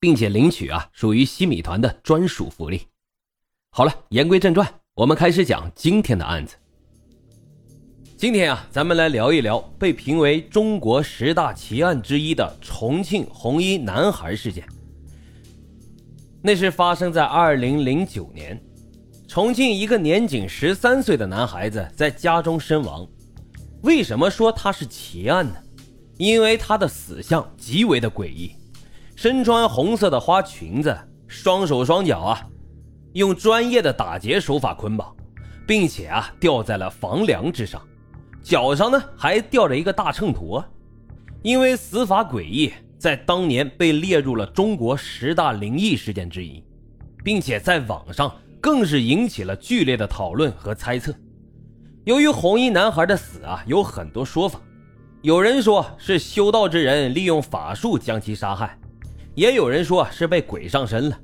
并且领取啊，属于西米团的专属福利。好了，言归正传，我们开始讲今天的案子。今天啊，咱们来聊一聊被评为中国十大奇案之一的重庆红衣男孩事件。那是发生在二零零九年，重庆一个年仅十三岁的男孩子在家中身亡。为什么说他是奇案呢？因为他的死相极为的诡异。身穿红色的花裙子，双手双脚啊，用专业的打结手法捆绑，并且啊吊在了房梁之上，脚上呢还吊着一个大秤砣。因为死法诡异，在当年被列入了中国十大灵异事件之一，并且在网上更是引起了剧烈的讨论和猜测。由于红衣男孩的死啊有很多说法，有人说是修道之人利用法术将其杀害。也有人说是被鬼上身了，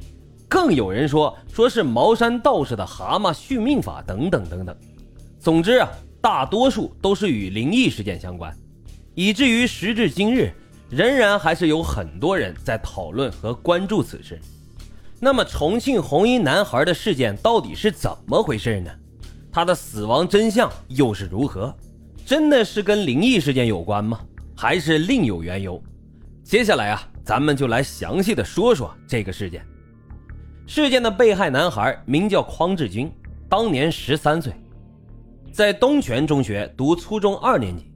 更有人说说是茅山道士的蛤蟆续命法等等等等。总之啊，大多数都是与灵异事件相关，以至于时至今日，仍然还是有很多人在讨论和关注此事。那么，重庆红衣男孩的事件到底是怎么回事呢？他的死亡真相又是如何？真的是跟灵异事件有关吗？还是另有缘由？接下来啊。咱们就来详细的说说这个事件。事件的被害男孩名叫匡志军，当年十三岁，在东泉中学读初中二年级。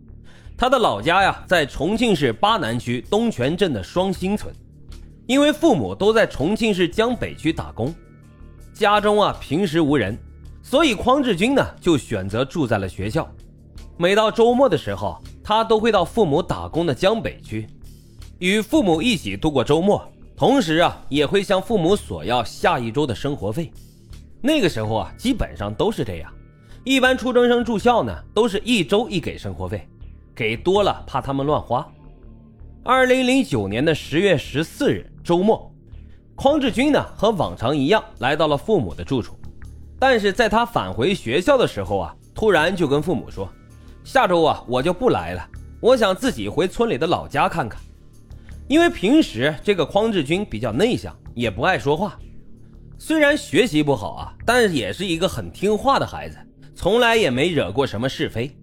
他的老家呀在重庆市巴南区东泉镇的双星村。因为父母都在重庆市江北区打工，家中啊平时无人，所以匡志军呢就选择住在了学校。每到周末的时候，他都会到父母打工的江北区。与父母一起度过周末，同时啊，也会向父母索要下一周的生活费。那个时候啊，基本上都是这样。一般初中生住校呢，都是一周一给生活费，给多了怕他们乱花。二零零九年的十月十四日周末，匡志军呢和往常一样来到了父母的住处，但是在他返回学校的时候啊，突然就跟父母说：“下周啊，我就不来了，我想自己回村里的老家看看。”因为平时这个匡志军比较内向，也不爱说话。虽然学习不好啊，但也是一个很听话的孩子，从来也没惹过什么是非，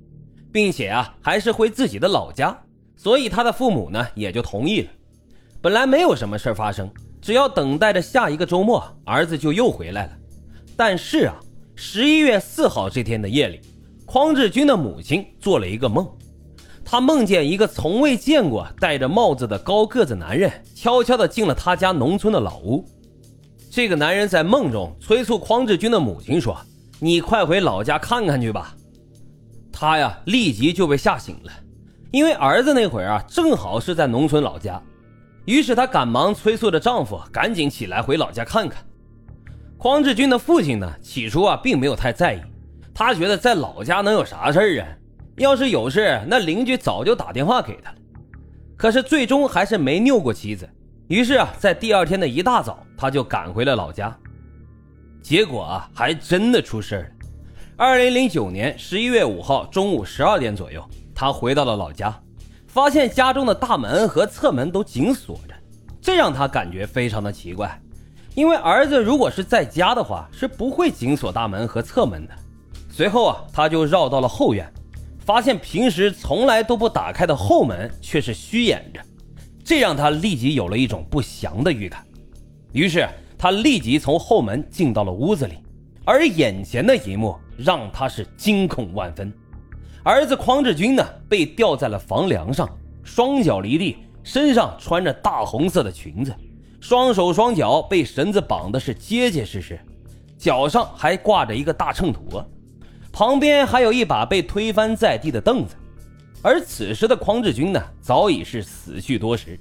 并且啊还是回自己的老家，所以他的父母呢也就同意了。本来没有什么事发生，只要等待着下一个周末，儿子就又回来了。但是啊，十一月四号这天的夜里，匡志军的母亲做了一个梦。他梦见一个从未见过戴着帽子的高个子男人，悄悄地进了他家农村的老屋。这个男人在梦中催促匡志军的母亲说：“你快回老家看看去吧。”他呀，立即就被吓醒了，因为儿子那会儿啊，正好是在农村老家。于是他赶忙催促着丈夫赶紧起来回老家看看。匡志军的父亲呢，起初啊，并没有太在意，他觉得在老家能有啥事儿啊？要是有事，那邻居早就打电话给他了。可是最终还是没拗过妻子。于是啊，在第二天的一大早，他就赶回了老家。结果啊，还真的出事了。二零零九年十一月五号中午十二点左右，他回到了老家，发现家中的大门和侧门都紧锁着，这让他感觉非常的奇怪。因为儿子如果是在家的话，是不会紧锁大门和侧门的。随后啊，他就绕到了后院。发现平时从来都不打开的后门却是虚掩着，这让他立即有了一种不祥的预感。于是他立即从后门进到了屋子里，而眼前的一幕让他是惊恐万分。儿子匡志军呢，被吊在了房梁上，双脚离地，身上穿着大红色的裙子，双手双脚被绳子绑的是结结实实，脚上还挂着一个大秤砣。旁边还有一把被推翻在地的凳子，而此时的匡志军呢，早已是死去多时。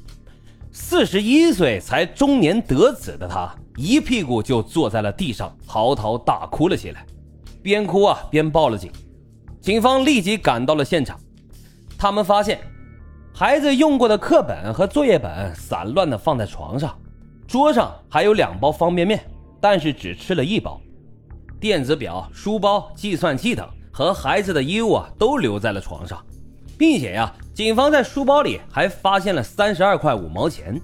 四十一岁才中年得子的他，一屁股就坐在了地上，嚎啕大哭了起来，边哭啊边报了警。警方立即赶到了现场，他们发现孩子用过的课本和作业本散乱的放在床上，桌上还有两包方便面，但是只吃了一包。电子表、书包、计算器等和孩子的衣物啊都留在了床上，并且呀，警方在书包里还发现了三十二块五毛钱。